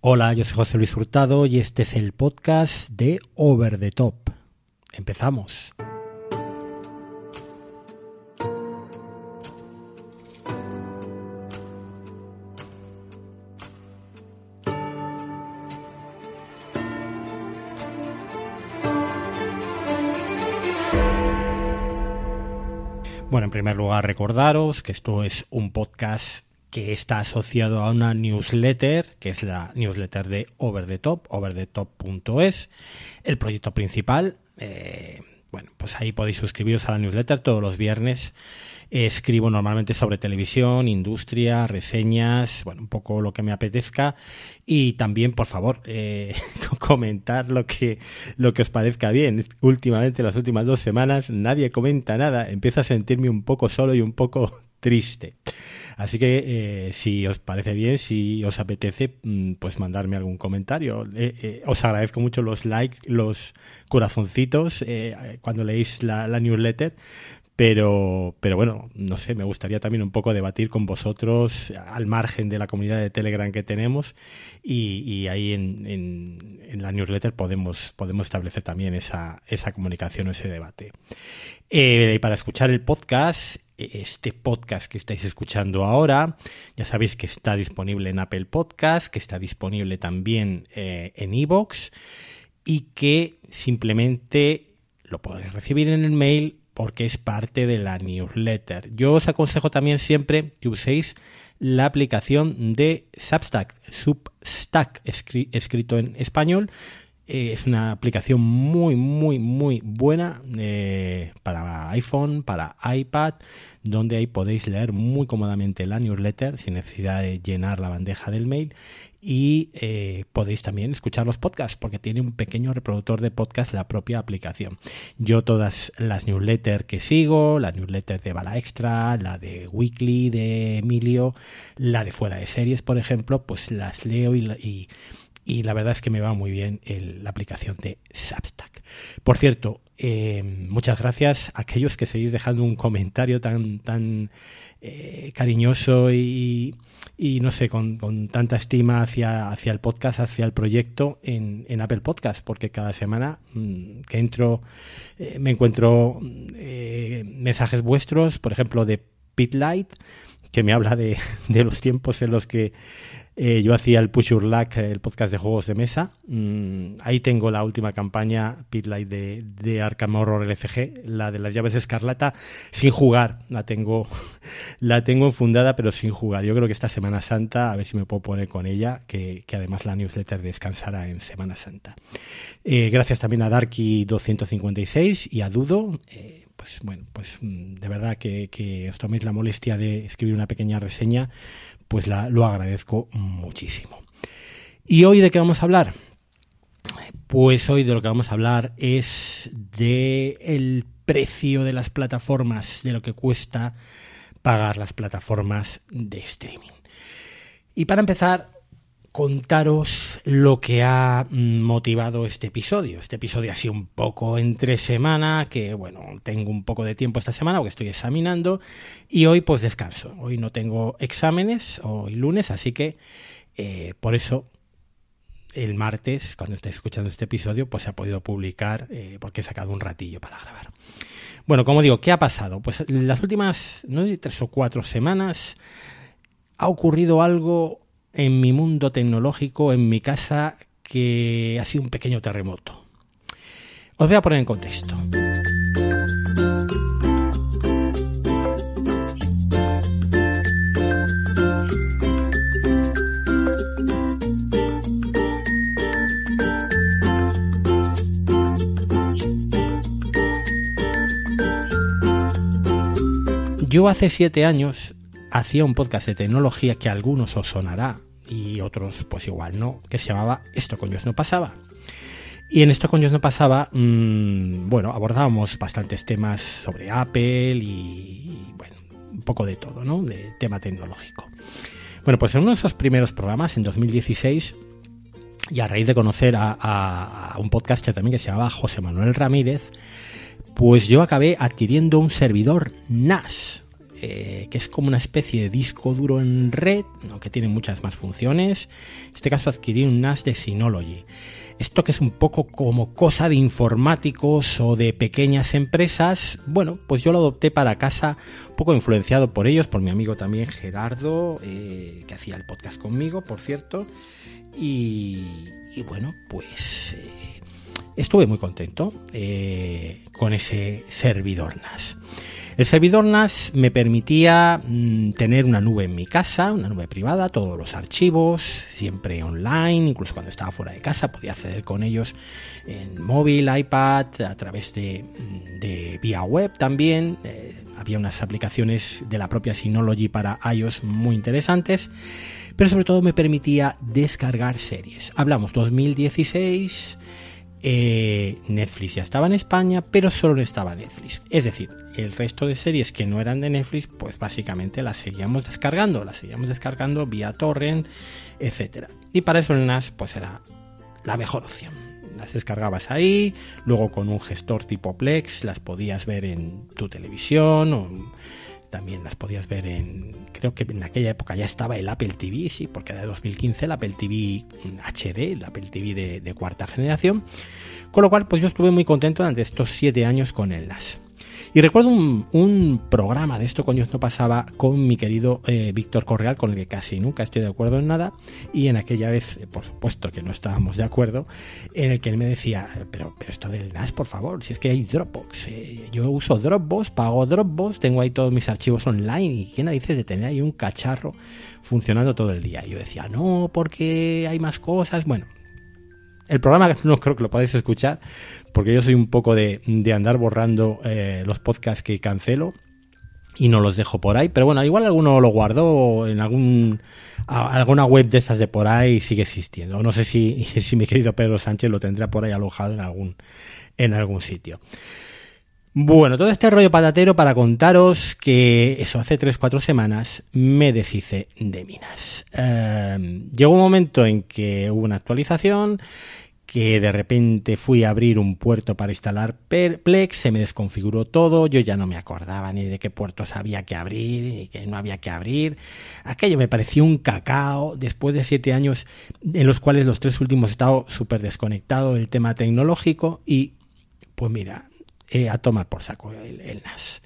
Hola, yo soy José Luis Hurtado y este es el podcast de Over the Top. Empezamos. Bueno, en primer lugar recordaros que esto es un podcast que está asociado a una newsletter, que es la newsletter de Over the Top, overthetop.es, el proyecto principal. Eh, bueno, pues ahí podéis suscribiros a la newsletter todos los viernes. escribo normalmente sobre televisión, industria, reseñas, bueno, un poco lo que me apetezca. Y también, por favor, eh, comentar lo que, lo que os parezca bien. Últimamente, las últimas dos semanas, nadie comenta nada. Empiezo a sentirme un poco solo y un poco triste. Así que eh, si os parece bien, si os apetece, mm, pues mandarme algún comentario. Eh, eh, os agradezco mucho los likes, los corazoncitos cuando leéis la, newsletter. Pero, pero bueno, no sé, me gustaría también un poco debatir con vosotros al margen de la comunidad de Telegram que tenemos y, ahí en, la newsletter podemos, podemos establecer también esa, esa comunicación, ese debate. y para escuchar el podcast este podcast que estáis escuchando ahora. Ya sabéis que está disponible en Apple Podcast, que está disponible también eh, en Evox y que simplemente lo podéis recibir en el mail porque es parte de la newsletter. Yo os aconsejo también siempre que uséis la aplicación de Substack, Substack escrito en español, eh, es una aplicación muy, muy, muy buena eh, para iPhone, para iPad, donde ahí podéis leer muy cómodamente la newsletter sin necesidad de llenar la bandeja del mail y eh, podéis también escuchar los podcasts porque tiene un pequeño reproductor de podcast la propia aplicación. Yo todas las newsletters que sigo, la newsletter de Bala Extra, la de Weekly de Emilio, la de Fuera de Series, por ejemplo, pues las leo y y la verdad es que me va muy bien la aplicación de Substack. Por cierto, eh, muchas gracias a aquellos que seguís dejando un comentario tan, tan eh, cariñoso y, no sé, con, tanta estima hacia, hacia el podcast, hacia el proyecto en, Apple Podcast, porque cada semana mm, que entro eh, me encuentro mensajes vuestros, por ejemplo, de Pitlight, que me habla de, de los tiempos en los que eh, yo hacía el Push Your Luck, el podcast de juegos de mesa. Mm, ahí tengo la última campaña, Pitlight de, de Arkham Horror LCG, la de las llaves escarlata, sin jugar. La tengo, la tengo enfundada, pero sin jugar. Yo creo que esta Semana Santa, a ver si me puedo poner con ella, que, además la newsletter descansará en Semana Santa. Eh, gracias también a Darky256 y a Dudo. Eh, pues bueno, pues mm, de verdad que, que, os toméis la molestia de escribir una pequeña reseña, pues la, lo agradezco muchísimo. ¿Y hoy de qué vamos a hablar? Pues hoy de lo que vamos a hablar es de el precio de las plataformas, de lo que cuesta pagar las plataformas de streaming. Y para empezar, contaros lo que ha motivado este episodio. Este episodio ha sido un poco entre semana, que bueno, tengo un poco de tiempo esta semana porque estoy examinando y hoy pues descanso. Hoy no tengo exámenes, hoy lunes, así que eh, por eso el martes, cuando estéis escuchando este episodio, pues se ha podido publicar eh, porque he sacado un ratillo para grabar. Bueno, como digo, ¿qué ha pasado? Pues las últimas, no sé, tres o cuatro semanas ha ocurrido algo en mi mundo tecnológico, en mi casa, que ha sido un pequeño terremoto. Os voy a poner en contexto. Yo hace siete años hacía un podcast de tecnología que a algunos os sonará y otros pues igual no, que se llamaba Esto con Dios no pasaba. Y en Esto con Dios no pasaba, mmm, bueno, abordábamos bastantes temas sobre Apple y, bueno, un poco de todo, ¿no? De tema tecnológico. Bueno, pues en uno de esos primeros programas, en 2016, y a raíz de conocer a, a un podcaster también que se llamaba José Manuel Ramírez, pues yo acabé adquiriendo un servidor NAS eh, que es como una especie de disco duro en red, que tiene muchas más funciones. En este caso adquirí un NAS de Synology. Esto que es un poco como cosa de informáticos o de pequeñas empresas, bueno, pues yo lo adopté para casa, un poco influenciado por ellos, por mi amigo también Gerardo, eh, que hacía el podcast conmigo, por cierto. Y, bueno, pues eh, estuve muy contento eh, con ese servidor NAS. El servidor NAS me permitía mm, tener una nube en mi casa, una nube privada, todos los archivos, siempre online, incluso cuando estaba fuera de casa podía acceder con ellos en móvil, iPad, a través de, mm, vía web también. Eh, había unas aplicaciones de la propia Synology para iOS muy interesantes, pero sobre todo me permitía descargar series. Hablamos 2016 eh, Netflix ya estaba en España, pero solo estaba Netflix. Es decir, el resto de series que no eran de Netflix, pues básicamente las seguíamos descargando, las seguíamos descargando vía torrent, etcétera. Y para eso el NAS, pues era la mejor opción. Las descargabas ahí, luego con un gestor tipo Plex las podías ver en tu televisión o también las podías ver en, creo que en aquella época ya estaba el Apple TV, sí, porque era de 2015 el Apple TV HD, el Apple TV de, de cuarta generación, con lo cual pues yo estuve muy contento durante estos siete años con el NAS. Y recuerdo un, programa de esto cuando no pasaba con mi querido eh, Víctor Correal, con el que casi nunca estoy de acuerdo en nada, y en aquella vez, eh, por supuesto que no estábamos de acuerdo, en el que él me decía, pero, pero esto del NAS, por favor, si es que hay Dropbox, eh, yo uso Dropbox, pago Dropbox, tengo ahí todos mis archivos online, y qué narices de tener ahí un cacharro funcionando todo el día. Y yo decía, no, porque hay más cosas, bueno, el programa no creo que lo podáis escuchar, porque yo soy un poco de, andar borrando eh, los podcasts que cancelo y no los dejo por ahí. Pero bueno, igual alguno lo guardo en algún alguna web de esas de por ahí sigue existiendo. No sé si, si mi querido Pedro Sánchez lo tendrá por ahí alojado en algún, en algún sitio. Bueno, todo este rollo patatero para contaros que eso hace 3-4 semanas me deshice de minas. Em, llegó un momento en que hubo una actualización que de repente fui a abrir un puerto para instalar Plex, se me desconfiguró todo, yo ya no me acordaba ni de qué puertos había que abrir y que no había que abrir. Aquello me pareció un cacao después de siete años en los cuales los tres últimos he estado súper desconectado del tema tecnológico y pues mira, eh, a tomar por saco el NAS.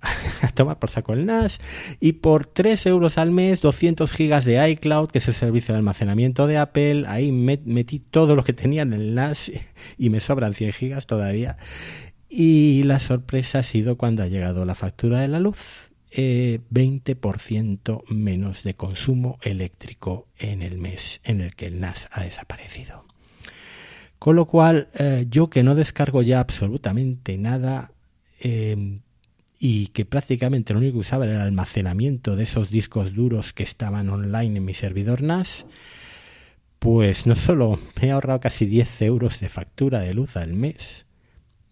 a tomar por saco el NAS y por 3 euros al mes 200 gigas de iCloud que es el servicio de almacenamiento de Apple. Ahí metí todo lo que tenía en el NAS y me sobran 100 gigas todavía. Y la sorpresa ha sido cuando ha llegado la factura de la luz eh, 20% menos de consumo eléctrico en el mes en el que el NAS ha desaparecido con lo cual eh, yo que no descargo ya absolutamente nada eh, y que prácticamente lo único que usaba era el almacenamiento de esos discos duros que estaban online en mi servidor NAS, pues no solo me he ahorrado casi 10 euros de factura de luz al mes,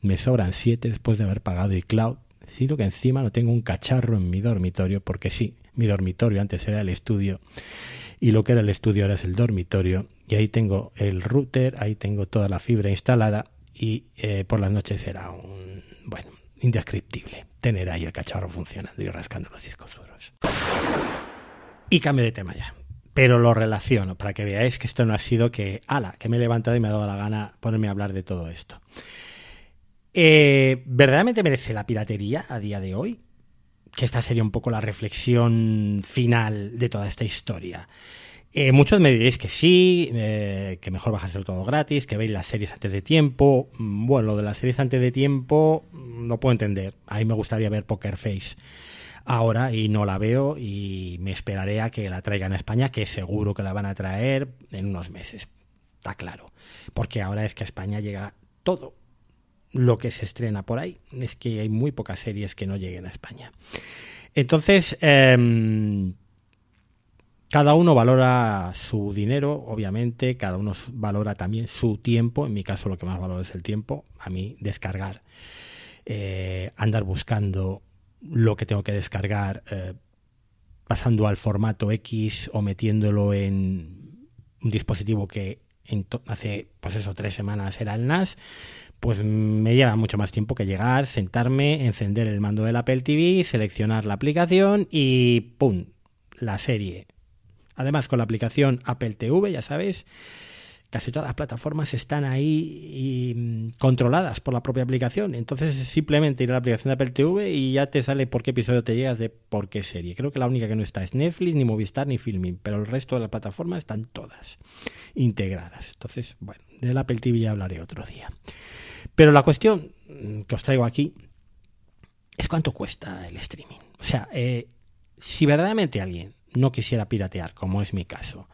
me sobran 7 después de haber pagado iCloud, sino que encima no tengo un cacharro en mi dormitorio, porque sí, mi dormitorio antes era el estudio y lo que era el estudio ahora es el dormitorio y ahí tengo el router, ahí tengo toda la fibra instalada y eh, por las noches era un, bueno, indescriptible tener ahí el cacharro funcionando y rascando los discos duros. Y cambio de tema ya. Pero lo relaciono para que veáis que esto no ha sido que, ala, que me he levantado y me ha dado la gana ponerme a hablar de todo esto. Eh, ¿Verdaderamente merece la piratería a día de hoy? Que esta sería un poco la reflexión final de toda esta historia. Eh, muchos me diréis que sí, eh, que mejor bajárselo todo gratis, que veis las series antes de tiempo. Mm, bueno, lo de las series antes de tiempo mm, no puedo entender. A mí me gustaría ver Poker Face ahora y no la veo y me esperaré a que la traigan a España, que seguro que la van a traer en unos meses. Está claro. Porque ahora es que a España llega todo lo que se estrena por ahí. Es que hay muy pocas series que no lleguen a España. Entonces, eh, cada uno valora su dinero, obviamente, cada uno valora también su tiempo, en mi caso lo que más valoro es el tiempo, a mí descargar, eh, andar buscando lo que tengo que descargar, eh, pasando al formato X o metiéndolo en un dispositivo que hace pues tres semanas era el NAS pues me lleva mucho más tiempo que llegar, sentarme, encender el mando del Apple TV, seleccionar la aplicación y ¡pum! La serie. Además, con la aplicación Apple TV, ya sabes, casi todas las plataformas están ahí mm, controladas por la propia aplicación. Entonces simplemente ir a la aplicación de Apple TV y ya te sale por qué episodio te llegas de por qué serie. Creo que la única que no está es Netflix, ni Movistar, ni Filming, pero el resto de las plataformas están todas integradas. Entonces, bueno, del Apple TV ya hablaré otro día. Pero la cuestión mm, que os traigo aquí es cuánto cuesta el streaming. O sea, eh, si verdaderamente alguien no quisiera piratear, como es mi caso,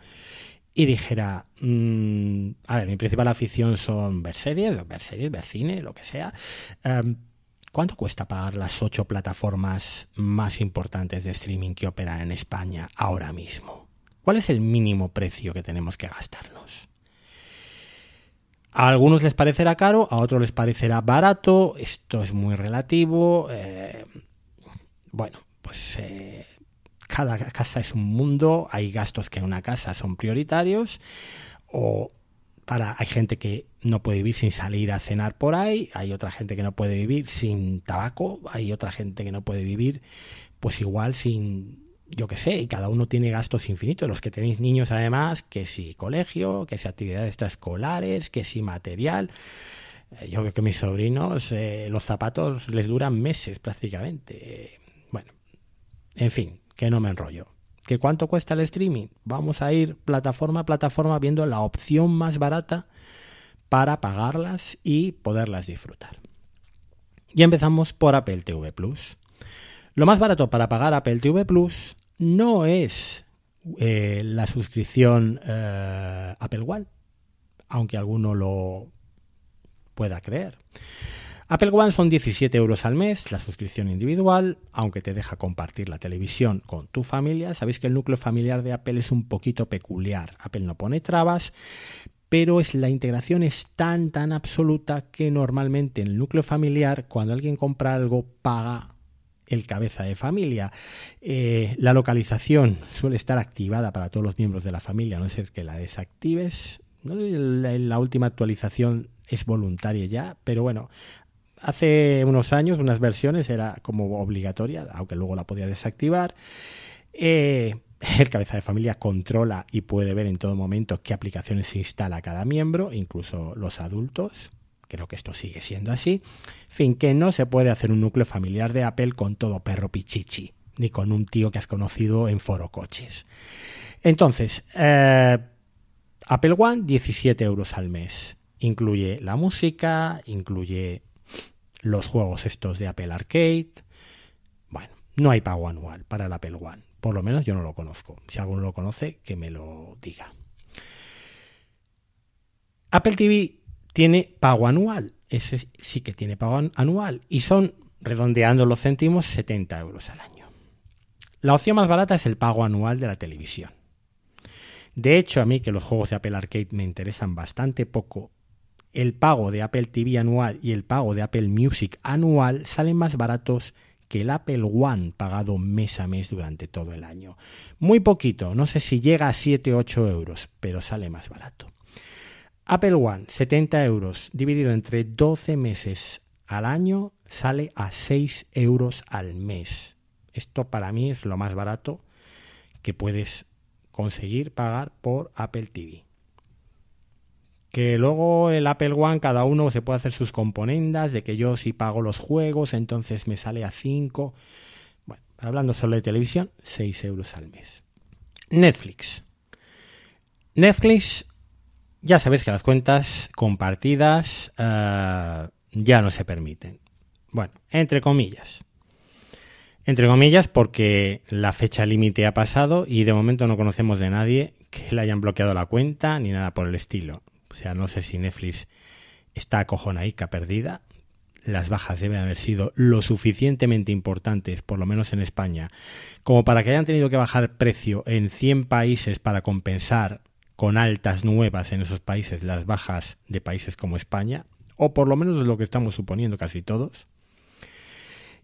y dijera, mm, a ver, mi principal afición son ver series, ver series, ver cine, lo que sea. Em, ¿Cuánto cuesta pagar las ocho plataformas más importantes de streaming que operan en España ahora mismo? ¿Cuál es el mínimo precio que tenemos que gastarnos? A algunos les parecerá caro, a otros les parecerá barato, esto es muy relativo. Eh, bueno, pues eh, cada casa es un mundo, hay gastos que en una casa son prioritarios o para hay gente que no puede vivir sin salir a cenar por ahí, hay otra gente que no puede vivir sin tabaco, hay otra gente que no puede vivir pues igual sin yo qué sé, y cada uno tiene gastos infinitos. Los que tenéis niños además, que si colegio, que si actividades extraescolares, que si material. Eh, yo veo que mis sobrinos eh, los zapatos les duran meses prácticamente. Bueno, en fin, que no me enrollo. ¿Que cuánto cuesta el streaming? Vamos a ir plataforma a plataforma viendo la opción más barata para pagarlas y poderlas disfrutar. Y empezamos por Apple TV Plus. Lo más barato para pagar Apple TV Plus no es eh, la suscripción eh, Apple One, aunque alguno lo pueda creer. Apple One son 17 euros al mes, la suscripción individual, aunque te deja compartir la televisión con tu familia. Sabéis que el núcleo familiar de Apple es un poquito peculiar. Apple no pone trabas, pero es, la integración es tan, tan absoluta que normalmente en el núcleo familiar, cuando alguien compra algo, paga el cabeza de familia. Eh, la localización suele estar activada para todos los miembros de la familia, a no ser que la desactives. la última actualización es voluntaria ya, pero bueno, hace unos años, unas versiones era como obligatoria, aunque luego la podía desactivar. Eh, el cabeza de familia controla y puede ver en todo momento qué aplicaciones se instala cada miembro, incluso los adultos. Creo que esto sigue siendo así. Fin, que no se puede hacer un núcleo familiar de Apple con todo perro pichichi, ni con un tío que has conocido en foro coches. Entonces, eh, Apple One, 17 euros al mes. Incluye la música, incluye los juegos estos de Apple Arcade. Bueno, no hay pago anual para el Apple One. Por lo menos yo no lo conozco. Si alguno lo conoce, que me lo diga. Apple TV tiene pago anual. Ese sí que tiene pago anual. Y son, redondeando los céntimos, 70 euros al año. La opción más barata es el pago anual de la televisión. De hecho, a mí que los juegos de Apple Arcade me interesan bastante poco, el pago de Apple TV anual y el pago de Apple Music anual salen más baratos que el Apple One pagado mes a mes durante todo el año. Muy poquito, no sé si llega a 7 o 8 euros, pero sale más barato. Apple One, 70 euros, dividido entre 12 meses al año, sale a 6 euros al mes. Esto para mí es lo más barato que puedes conseguir pagar por Apple TV que luego el Apple One cada uno se puede hacer sus componendas, de que yo si pago los juegos, entonces me sale a 5. Bueno, hablando solo de televisión, 6 euros al mes. Netflix. Netflix, ya sabéis que las cuentas compartidas eh, ya no se permiten. Bueno, entre comillas. Entre comillas porque la fecha límite ha pasado y de momento no conocemos de nadie que le hayan bloqueado la cuenta ni nada por el estilo. O sea, no sé si Netflix está acojonaica perdida. Las bajas deben haber sido lo suficientemente importantes, por lo menos en España, como para que hayan tenido que bajar precio en 100 países para compensar con altas nuevas en esos países las bajas de países como España, o por lo menos es lo que estamos suponiendo casi todos.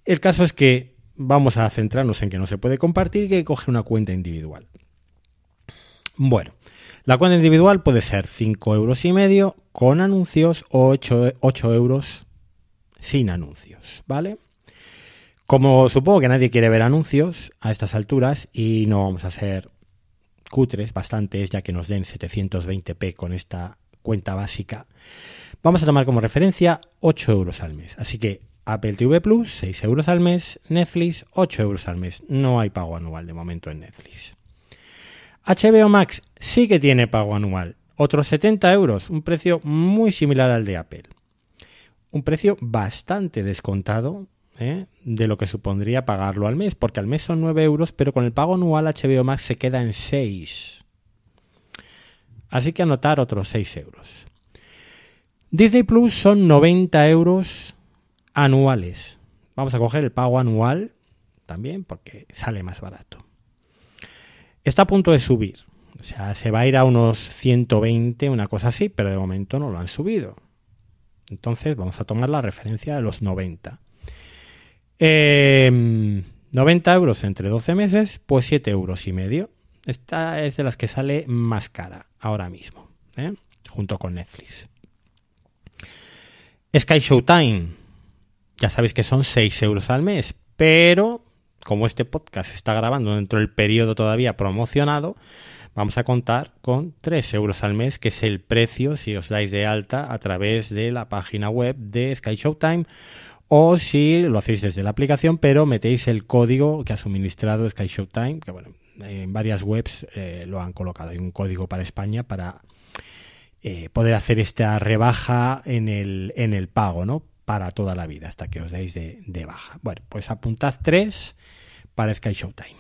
El caso es que vamos a centrarnos en que no se puede compartir y que coge una cuenta individual. Bueno, la cuenta individual puede ser 5 euros y medio, con anuncios o 8, 8 euros sin anuncios, ¿vale? Como supongo que nadie quiere ver anuncios a estas alturas y no vamos a ser cutres bastantes ya que nos den 720p con esta cuenta básica, vamos a tomar como referencia 8 euros al mes. Así que Apple TV Plus, 6 euros al mes, Netflix, 8 euros al mes. No hay pago anual de momento en Netflix. HBO Max sí que tiene pago anual, otros 70 euros, un precio muy similar al de Apple. Un precio bastante descontado ¿eh? de lo que supondría pagarlo al mes, porque al mes son 9 euros, pero con el pago anual HBO Max se queda en 6. Así que anotar otros 6 euros. Disney Plus son 90 euros anuales. Vamos a coger el pago anual también porque sale más barato. Está a punto de subir. O sea, se va a ir a unos 120, una cosa así, pero de momento no lo han subido. Entonces vamos a tomar la referencia de los 90. 90 em, euros entre 12 meses, pues 7 euros y medio. Esta es de las que sale más cara ahora mismo, ¿eh? junto con Netflix. Sky Showtime, ya sabéis que son 6 euros al mes, pero como este podcast está grabando dentro del periodo todavía promocionado, vamos a contar con 3 euros al mes, que es el precio si os dais de alta a través de la página web de Sky Showtime o si lo hacéis desde la aplicación, pero metéis el código que ha suministrado Sky Showtime, que bueno, en varias webs eh, lo han colocado. Hay un código para España para eh, poder hacer esta rebaja en el, en el pago, ¿no? Para toda la vida, hasta que os deis de, baja. Bueno, pues apuntad tres para Sky Showtime.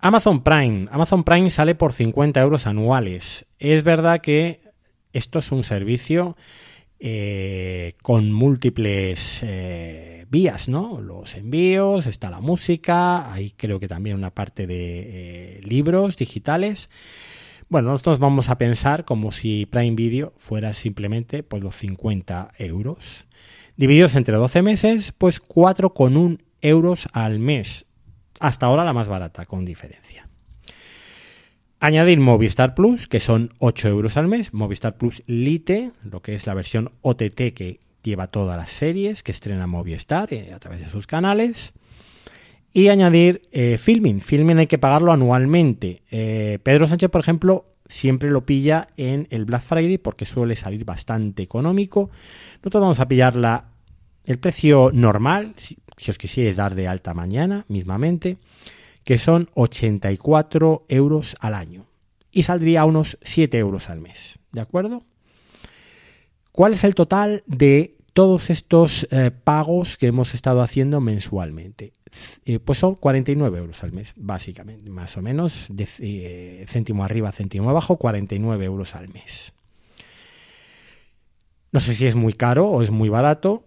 Amazon Prime. Amazon Prime sale por 50 euros anuales. Es verdad que esto es un servicio eh, con múltiples eh, vías, ¿no? Los envíos, está la música, hay creo que también una parte de eh, libros digitales. Bueno, nosotros vamos a pensar como si Prime Video fuera simplemente pues, los 50 euros. Divididos entre 12 meses, pues 4,1 euros al mes. Hasta ahora la más barata, con diferencia. Añadir Movistar Plus, que son 8 euros al mes. Movistar Plus Lite, lo que es la versión OTT que lleva todas las series que estrena Movistar eh, a través de sus canales. Y añadir eh, Filming. Filming hay que pagarlo anualmente. Eh, Pedro Sánchez, por ejemplo, siempre lo pilla en el Black Friday porque suele salir bastante económico. Nosotros vamos a pillar el precio normal, si, os quisierais dar de alta mañana mismamente, que son 84 euros al año. Y saldría a unos 7 euros al mes. ¿De acuerdo? ¿Cuál es el total de todos estos eh, pagos que hemos estado haciendo mensualmente? Eh, pues son 49 euros al mes, básicamente, más o menos, eh, céntimo arriba, céntimo abajo, 49 euros al mes. No sé si es muy caro o es muy barato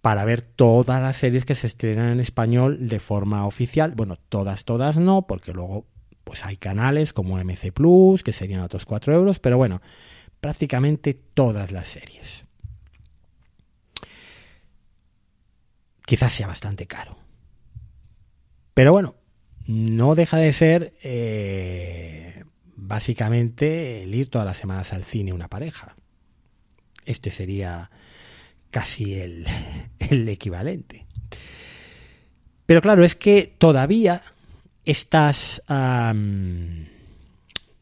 para ver todas las series que se estrenan en español de forma oficial. Bueno, todas, todas no, porque luego pues hay canales como MC Plus, que serían otros 4 euros, pero bueno, prácticamente todas las series. Quizás sea bastante caro. Pero bueno, no deja de ser eh, básicamente el ir todas las semanas al cine una pareja. Este sería casi el, equivalente. Pero claro, es que todavía estas,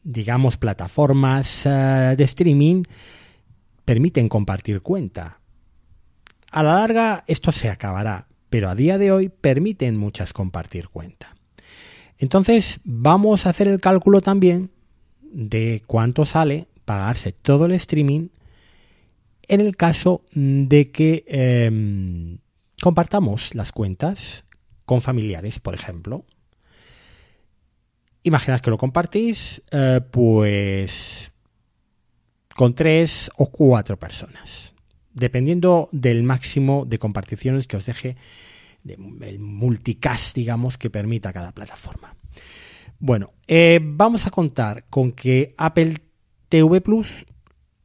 digamos, plataformas eh, de streaming permiten compartir cuenta. A la larga esto se acabará, pero a día de hoy permiten muchas compartir cuenta. Entonces vamos a hacer el cálculo también de cuánto sale pagarse todo el streaming en el caso de que em, compartamos las cuentas con familiares, por ejemplo. Imaginad que lo compartís eh, pues con tres o cuatro personas dependiendo del máximo de comparticiones que os deje el multicast, digamos, que permita cada plataforma. Bueno, eh, vamos a contar con que Apple TV Plus,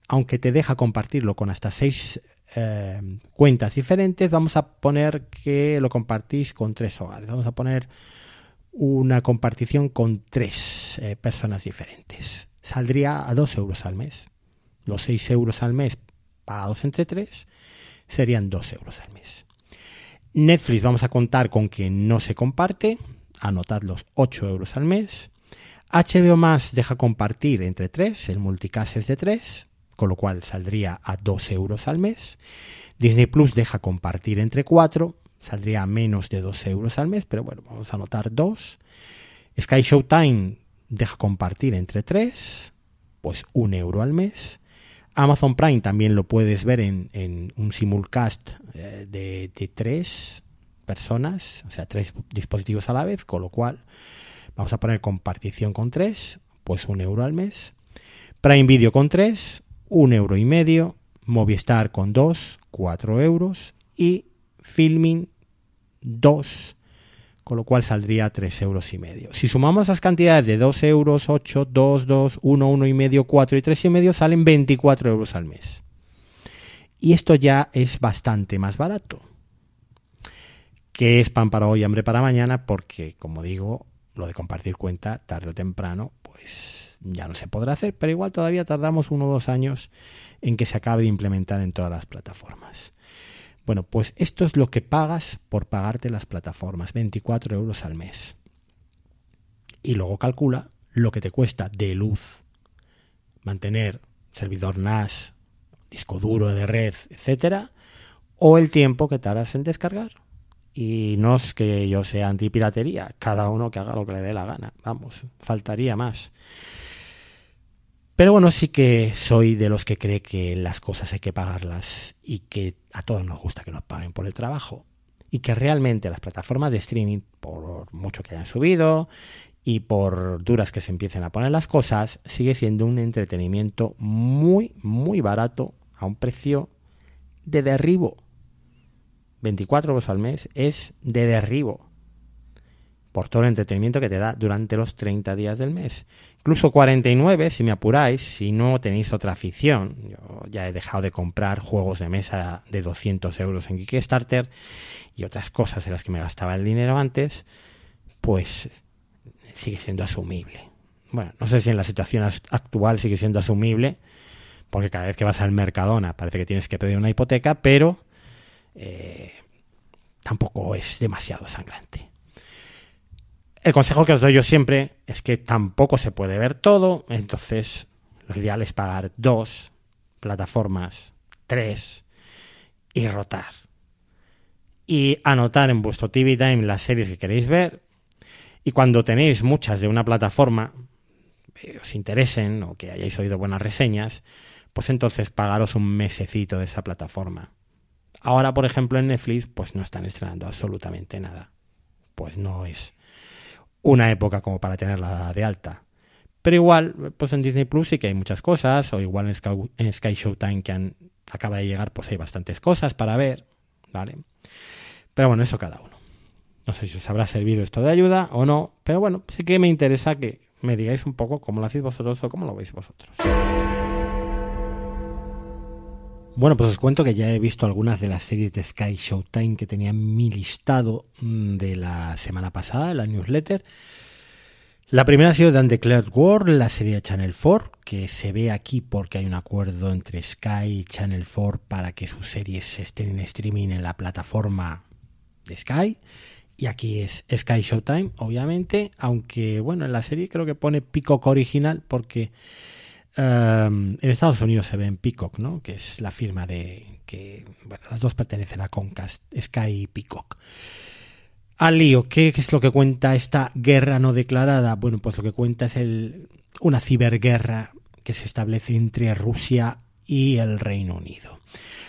aunque te deja compartirlo con hasta seis eh, cuentas diferentes, vamos a poner que lo compartís con tres hogares. Vamos a poner una compartición con tres eh, personas diferentes. Saldría a dos euros al mes. los 6 euros al mes pagados entre 3 serían 2 euros al mes. Netflix vamos a contar con que no se comparte, anotad los 8 euros al mes. HBO más deja compartir entre 3, el multicast es de 3, con lo cual saldría a 2 euros al mes. Disney Plus deja compartir entre 4, saldría a menos de 2 euros al mes, pero bueno, vamos a anotar 2. Sky Showtime deja compartir entre 3, pues 1 euro al mes. Amazon Prime también lo puedes ver en, un simulcast eh, de, tres personas, o sea, tres dispositivos a la vez, con lo cual vamos a poner compartición con tres, pues un euro al mes. Prime Video con tres, un euro y medio. Movistar con dos, cuatro euros. Y Filming dos con lo cual saldría 3 euros y medio. Si sumamos las cantidades de 2 euros, 8, 2, 2, 1, 1 y medio, 4 y 3 y medio, salen 24 euros al mes. Y esto ya es bastante más barato. Que es pan para hoy, hambre para mañana, porque como digo, lo de compartir cuenta tarde o temprano, pues ya no se podrá hacer, pero igual todavía tardamos uno o dos años en que se acabe de implementar en todas las plataformas. Bueno, pues esto es lo que pagas por pagarte las plataformas, 24 euros al mes. Y luego calcula lo que te cuesta de luz mantener servidor NAS, disco duro de red, etcétera, o el tiempo que tardas en descargar. Y no es que yo sea antipiratería, cada uno que haga lo que le dé la gana, vamos, faltaría más. Pero bueno, sí que soy de los que cree que las cosas hay que pagarlas y que a todos nos gusta que nos paguen por el trabajo. Y que realmente las plataformas de streaming, por mucho que hayan subido y por duras que se empiecen a poner las cosas, sigue siendo un entretenimiento muy, muy barato a un precio de derribo. 24 euros al mes es de derribo por todo el entretenimiento que te da durante los 30 días del mes. Incluso 49, si me apuráis, si no tenéis otra afición. Yo ya he dejado de comprar juegos de mesa de 200 euros en Kickstarter y otras cosas en las que me gastaba el dinero antes, pues sigue siendo asumible. Bueno, no sé si en la situación actual sigue siendo asumible, porque cada vez que vas al Mercadona parece que tienes que pedir una hipoteca, pero eh, tampoco es demasiado sangrante. El consejo que os doy yo siempre es que tampoco se puede ver todo, entonces lo ideal es pagar dos plataformas, tres y rotar. Y anotar en vuestro TV Time las series que queréis ver. Y cuando tenéis muchas de una plataforma, que os interesen o que hayáis oído buenas reseñas, pues entonces pagaros un mesecito de esa plataforma. Ahora, por ejemplo, en Netflix, pues no están estrenando absolutamente nada. Pues no es una época como para tenerla de alta. Pero igual, pues en Disney Plus sí que hay muchas cosas, o igual en Sky, Showtime que han, acaba de llegar, pues hay bastantes cosas para ver, ¿vale? Pero bueno, eso cada uno. No sé si os habrá servido esto de ayuda o no, pero bueno, sí que me interesa que me digáis un poco cómo lo hacéis vosotros o cómo lo veis vosotros. Bueno, pues os cuento que ya he visto algunas de las series de Sky Showtime que tenía en mi listado mm, de la semana pasada, la newsletter. La primera ha sido The Undeclared War, la serie de Channel 4, que se ve aquí porque hay un acuerdo entre Sky y Channel 4 para que sus series estén en streaming en la plataforma de Sky. Y aquí es Sky Showtime, obviamente, aunque bueno, en la serie creo que pone Peacock original porque en Estados Unidos se ve en Peacock, ¿no? que es la firma de que bueno, las dos pertenecen a Comcast, Sky y Peacock. Al lío, ¿qué, es lo que cuenta esta guerra no declarada? Bueno, pues lo que cuenta es el, una ciberguerra que se establece entre Rusia y el Reino Unido.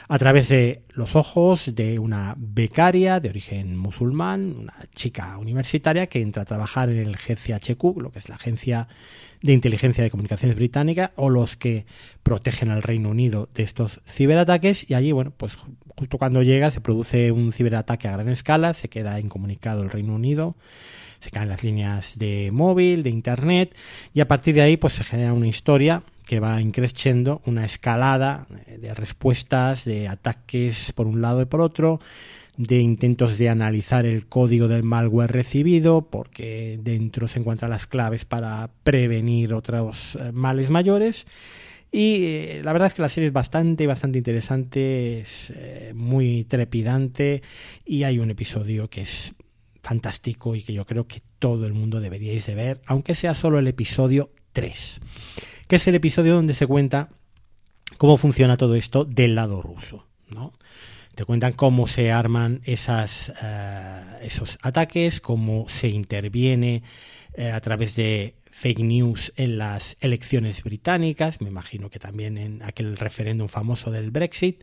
A través de los ojos de una becaria de origen musulmán, una chica universitaria que entra a trabajar en el GCHQ, lo que es la agencia de inteligencia de comunicaciones británica, o los que protegen al Reino Unido de estos ciberataques. Y allí, bueno, pues justo cuando llega se produce un ciberataque a gran escala, se queda incomunicado el Reino Unido se caen las líneas de móvil, de internet, y a partir de ahí pues se genera una historia que va increciendo, una escalada de respuestas, de ataques por un lado y por otro, de intentos de analizar el código del malware recibido, porque dentro se encuentran las claves para prevenir otros eh, males mayores. Y eh, la verdad es que la serie es bastante, bastante interesante, es eh, muy trepidante y hay un episodio que es fantástico y que yo creo que todo el mundo deberíais de ver, aunque sea solo el episodio 3, que es el episodio donde se cuenta cómo funciona todo esto del lado ruso, ¿no? Te cuentan cómo se arman eh, esos ataques, cómo se interviene a través de fake news en las elecciones británicas, me imagino que también en aquel referéndum famoso del Brexit,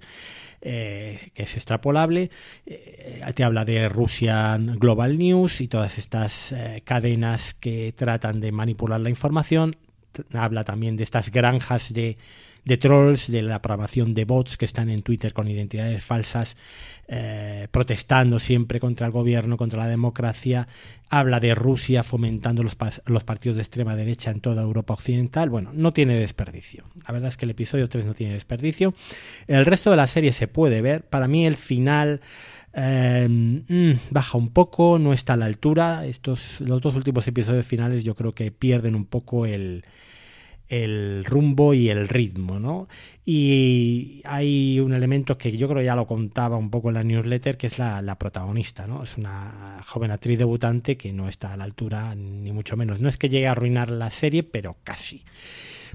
eh, que es extrapolable. Eh, te habla de Russian Global News y todas estas eh, cadenas que tratan de manipular la información. Habla también de estas granjas de de trolls, de la programación de bots que están en Twitter con identidades falsas, eh, protestando siempre contra el gobierno, contra la democracia. Habla de Rusia fomentando los, los partidos de extrema derecha en toda Europa Occidental. Bueno, no tiene desperdicio. La verdad es que el episodio 3 no tiene desperdicio. El resto de la serie se puede ver. Para mí el final... Eh, mm, baja un poco, no está a la altura. Estos, los dos últimos episodios finales yo creo que pierden un poco el, el rumbo y el ritmo, ¿no? Y hay un elemento que yo creo ya lo contaba un poco en la newsletter, que es la, protagonista, ¿no? Es una joven actriz debutante que no está a la altura, ni mucho menos. No es que llegue a arruinar la serie, pero casi.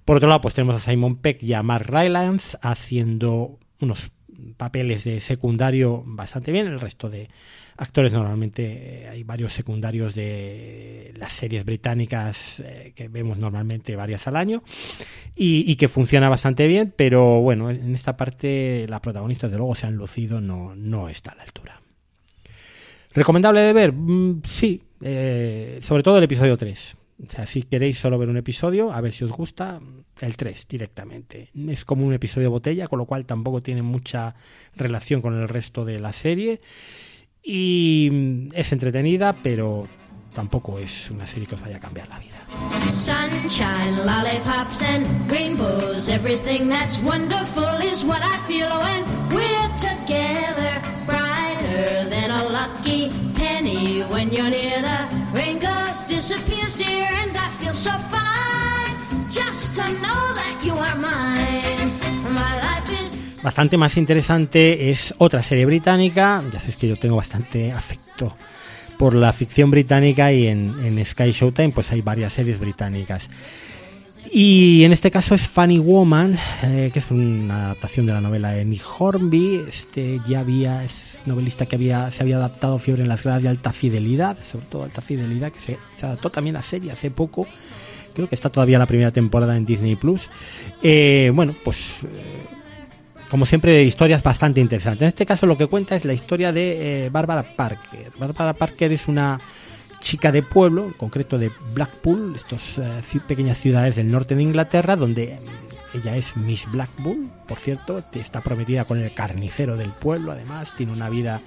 Por otro lado, pues tenemos a Simon Peck y a Mark Rylance haciendo unos papeles de secundario bastante bien, el resto de actores normalmente eh, hay varios secundarios de las series británicas eh, que vemos normalmente varias al año y, que funciona bastante bien pero bueno en esta parte las protagonistas de luego se han lucido no, no está a la altura recomendable de ver mm, sí eh, sobre todo el episodio 3 o sea, si queréis solo ver un episodio, a ver si os gusta, el 3 directamente. Es como un episodio botella, con lo cual tampoco tiene mucha relación con el resto de la serie. Y mm, es entretenida, pero tampoco es una serie que os vaya a cambiar la vida. Sunshine, lollipops and rainbows, everything that's wonderful is what I feel when we're together. Brighter than a lucky penny when you're near the rain goes, disappears, dear, and I feel so fine just to know that you are mine. Bastante más interesante es otra serie británica. Ya sabéis que yo tengo bastante afecto por la ficción británica y en, Sky Showtime pues hay varias series británicas. Y en este caso es Funny Woman, eh, que es una adaptación de la novela de Nick Hornby. Este ya había, es novelista que había, se había adaptado Fiebre en las gradas de alta fidelidad, sobre todo alta fidelidad, que se, adaptó también la serie hace poco. Creo que está todavía la primera temporada en Disney Plus. Eh, bueno, pues eh, como siempre, historias bastante interesantes. En este caso lo que cuenta es la historia de eh, Bárbara Parker. Bárbara Parker es una chica de pueblo, en concreto de Blackpool, estas eh, pequeñas ciudades del norte de Inglaterra, donde ella es Miss Blackpool, por cierto, está prometida con el carnicero del pueblo, además, tiene una vida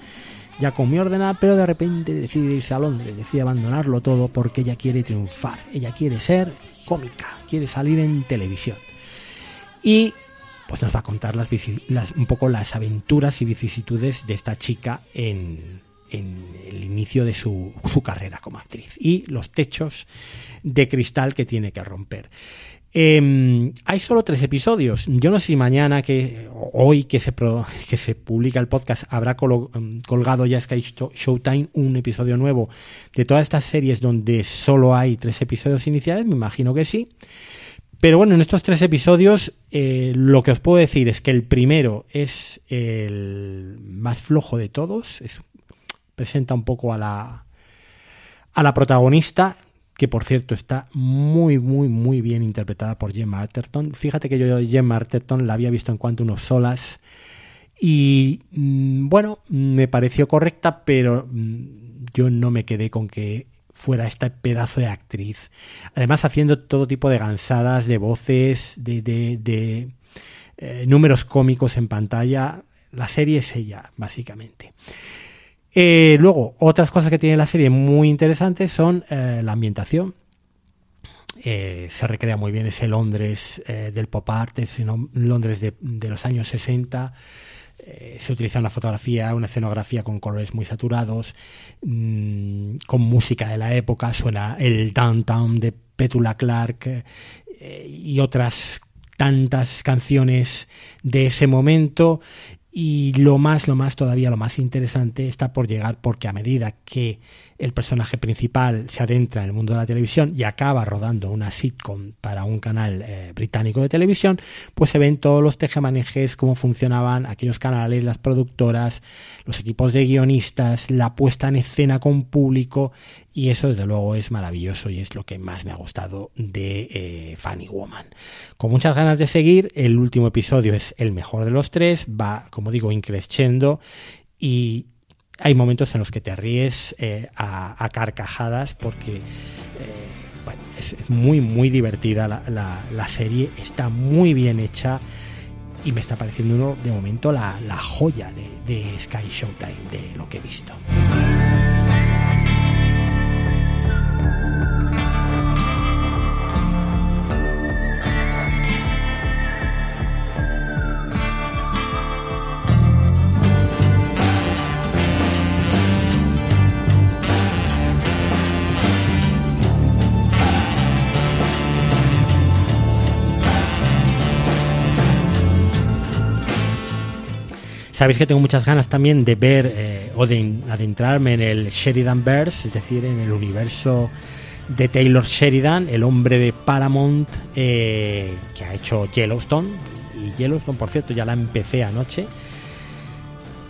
ya con mi ordenada, pero de repente decide irse a Londres, decide abandonarlo todo porque ella quiere triunfar, ella quiere ser cómica, quiere salir en televisión. Y pues nos va a contar las, un poco las aventuras y vicisitudes de esta chica en, el inicio de su, carrera como actriz y los techos de cristal que tiene que romper. Em, hay solo tres episodios. Yo no sé si mañana, que hoy que se, que se publica el podcast, habrá colgado ya Sky Showtime un episodio nuevo de todas estas series donde solo hay tres episodios iniciales. Me imagino que sí. Pero bueno, en estos tres episodios eh, lo que os puedo decir es que el primero es el más flojo de todos. presenta un poco a la, a la protagonista, que por cierto está muy, muy, muy bien interpretada por Gemma Arterton. Fíjate que yo Gemma Arterton la había visto en cuanto unos solas y mm, bueno, me pareció correcta, pero mm, yo no me quedé con que fuera este pedazo de actriz. Además haciendo todo tipo de gansadas, de voces, de, de, eh, números cómicos en pantalla. La serie es ella, básicamente. Eh, luego, otras cosas que tiene la serie muy interesantes son eh, la ambientación. se recrea muy bien ese Londres del pop art, ese Londres de, de los años 60. Eh, se utiliza una fotografía, una escenografía con colores muy saturados, mm, con música de la época, suena el Downtown de Petula Clark eh, y otras tantas canciones de ese momento. Y lo más, lo más todavía, lo más interesante está por llegar porque a medida que el personaje principal se adentra en el mundo de la televisión y acaba rodando una sitcom para un canal eh, británico de televisión, pues se ven todos los tejemanejes, cómo funcionaban aquellos canales, las productoras, los equipos de guionistas, la puesta en escena con público y eso desde luego es maravilloso y es lo que más me ha gustado de eh, Funny Woman. Con muchas ganas de seguir, el último episodio es el mejor de los tres, va, como digo, increciendo y hay momentos en los que te ríes eh, a, carcajadas porque eh, es, muy, muy divertida la, serie, está muy bien hecha y me está pareciendo uno, de momento la, joya de, de Sky Showtime, de lo que he visto. Sabéis que tengo muchas ganas también de ver eh, o de adentrarme en el Sheridan Verse, es decir, en el universo de Taylor Sheridan, el hombre de Paramount eh, que ha hecho Yellowstone. Y Yellowstone, por cierto, ya la empecé anoche.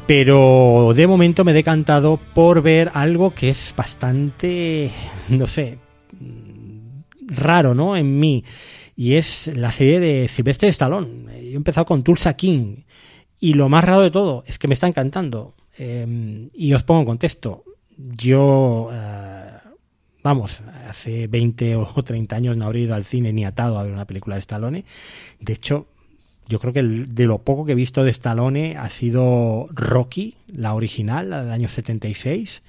Pero de momento me he decantado por ver algo que es bastante, no sé, raro, ¿no? En mí. Y es la serie de Sylvester Stallone. Yo he empezado con Tulsa King. Y lo más raro de todo es que me está encantando. Em, y os pongo en contexto. Yo, eh, vamos, hace 20 o 30 años no habría ido al cine ni atado a ver una película de Stallone. De hecho, yo creo que de lo poco que he visto de Stallone ha sido Rocky, la original, la del año 76.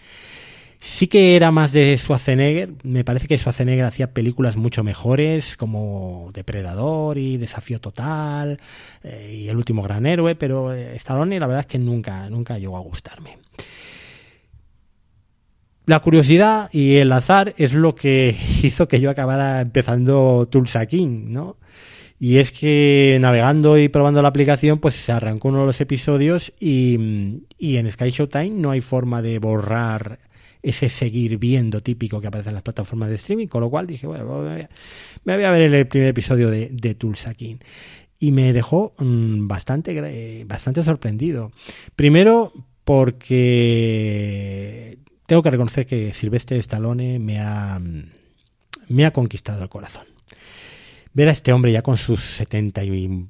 Sí que era más de Schwarzenegger. Me parece que Schwarzenegger hacía películas mucho mejores, como Depredador y Desafío Total eh, y El último gran héroe, pero eh, Stallone la verdad es que nunca, nunca llegó a gustarme. La curiosidad y el azar es lo que hizo que yo acabara empezando Tulsa King, ¿no? Y es que navegando y probando la aplicación, pues se arrancó uno de los episodios y, y en Sky Showtime no hay forma de borrar ese seguir viendo típico que aparece en las plataformas de streaming, con lo cual dije, bueno, me voy a ver el primer episodio de, de Tulsa. Y me dejó mm, bastante, bastante sorprendido. Primero porque tengo que reconocer que Silvestre Stallone me ha, me ha conquistado el corazón. Ver a este hombre ya con sus 70 y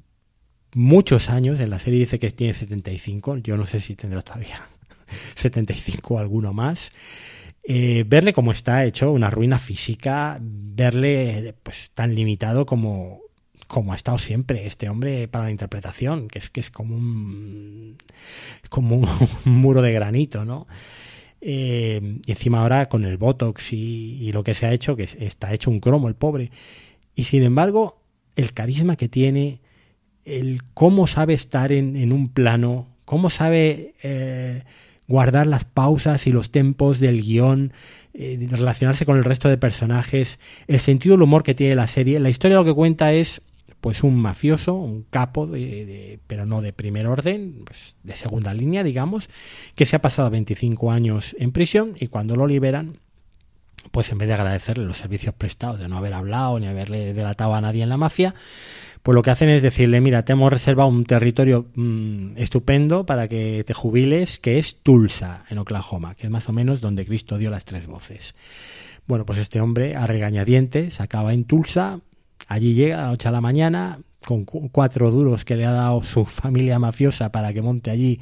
muchos años, en la serie dice que tiene 75, yo no sé si tendrá todavía 75 o alguno más. Eh, verle cómo está hecho, una ruina física, verle pues tan limitado como, como ha estado siempre este hombre para la interpretación, que es que es como un como un, muro de granito, ¿no? Eh, y encima ahora con el Botox y, lo que se ha hecho, que está hecho un cromo el pobre. Y sin embargo, el carisma que tiene, el cómo sabe estar en, un plano, cómo sabe eh, guardar las pausas y los tempos del guion, eh, relacionarse con el resto de personajes, el sentido del humor que tiene la serie. La historia lo que cuenta es pues un mafioso, un capo, de, pero no de primer orden, pues de segunda línea, digamos, que se ha pasado 25 años en prisión y cuando lo liberan, pues en vez de agradecerle los servicios prestados, de no haber hablado ni haberle delatado a nadie en la mafia, pues lo que hacen es decirle, mira, te hemos reservado un territorio mm, estupendo para que te jubiles, que es Tulsa, en Oklahoma, que es más o menos donde Cristo dio las tres voces. Bueno, pues este hombre, a regañadientes, acaba en Tulsa, allí llega a la noche a la mañana, con cuatro duros que le ha dado su familia mafiosa para que monte allí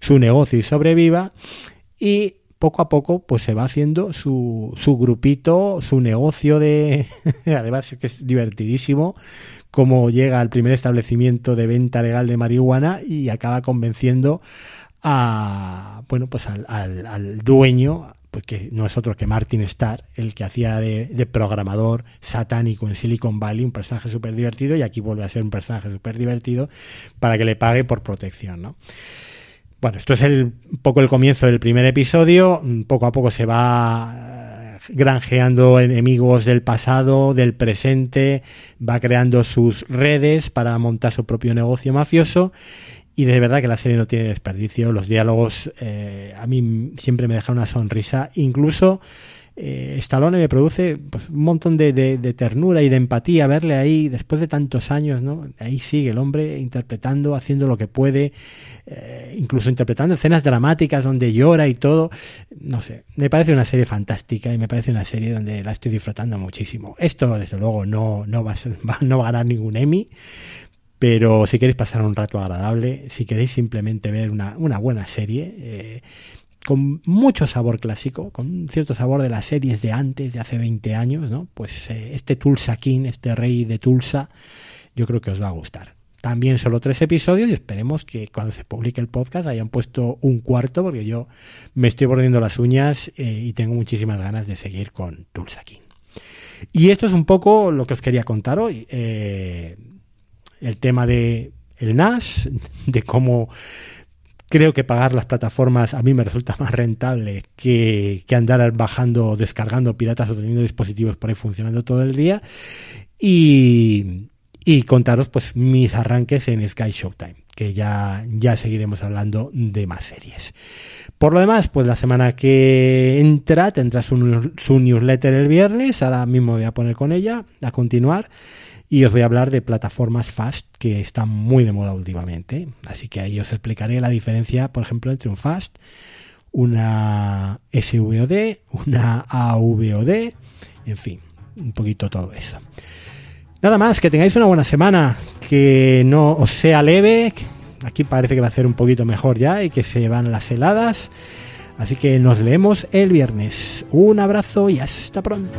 su negocio y sobreviva, y poco a poco pues se va haciendo su, su grupito, su negocio de... Además es que es divertidísimo cómo llega al primer establecimiento de venta legal de marihuana y acaba convenciendo a bueno pues al, al, dueño pues que no es otro que Martin Starr, el que hacía de, de programador satánico en Silicon Valley, un personaje súper divertido, y aquí vuelve a ser un personaje súper divertido para que le pague por protección, ¿no? Bueno, esto es el, poco el comienzo del primer episodio. Poco a poco se va eh, granjeando enemigos del pasado, del presente, va creando sus redes para montar su propio negocio mafioso. Y de verdad que la serie no tiene desperdicio. Los diálogos eh, a mí siempre me dejan una sonrisa. Incluso eh, me produce pues, un montón de, ternura y de empatía verle ahí después de tantos años, ¿no? Ahí sigue el hombre interpretando, haciendo lo que puede, eh, incluso interpretando escenas dramáticas donde llora y todo. No sé, me parece una serie fantástica y me parece una serie donde la estoy disfrutando muchísimo. Esto, desde luego, no, no, va, a no va a ganar ningún Emmy, pero si queréis pasar un rato agradable, si queréis simplemente ver una, una buena serie, eh, con mucho sabor clásico, con un cierto sabor de las series de antes, de hace 20 años, ¿no? Pues eh, este Tulsa King, este rey de Tulsa, yo creo que os va a gustar. También solo tres episodios y esperemos que cuando se publique el podcast hayan puesto un cuarto, porque yo me estoy mordiendo las uñas eh, y tengo muchísimas ganas de seguir con Tulsa King. Y esto es un poco lo que os quería contar hoy. Eh, el tema de el NAS, de cómo Creo que pagar las plataformas a mí me resulta más rentable que, andar bajando, descargando piratas o teniendo dispositivos por ahí funcionando todo el día. Y, contaros pues mis arranques en Sky Showtime, que ya, ya seguiremos hablando de más series. Por lo demás, pues la semana que entra tendrá su, su newsletter el viernes, ahora mismo voy a poner con ella, a continuar y os voy a hablar de plataformas fast que están muy de moda últimamente. Así que ahí os explicaré la diferencia, por ejemplo, entre un fast, una SVOD, una AVOD, en fin, un poquito todo eso. Nada más, que tengáis una buena semana, que no os sea leve, aquí parece que va a ser un poquito mejor ya y que se van las heladas. Así que nos leemos el viernes. Un abrazo y hasta pronto.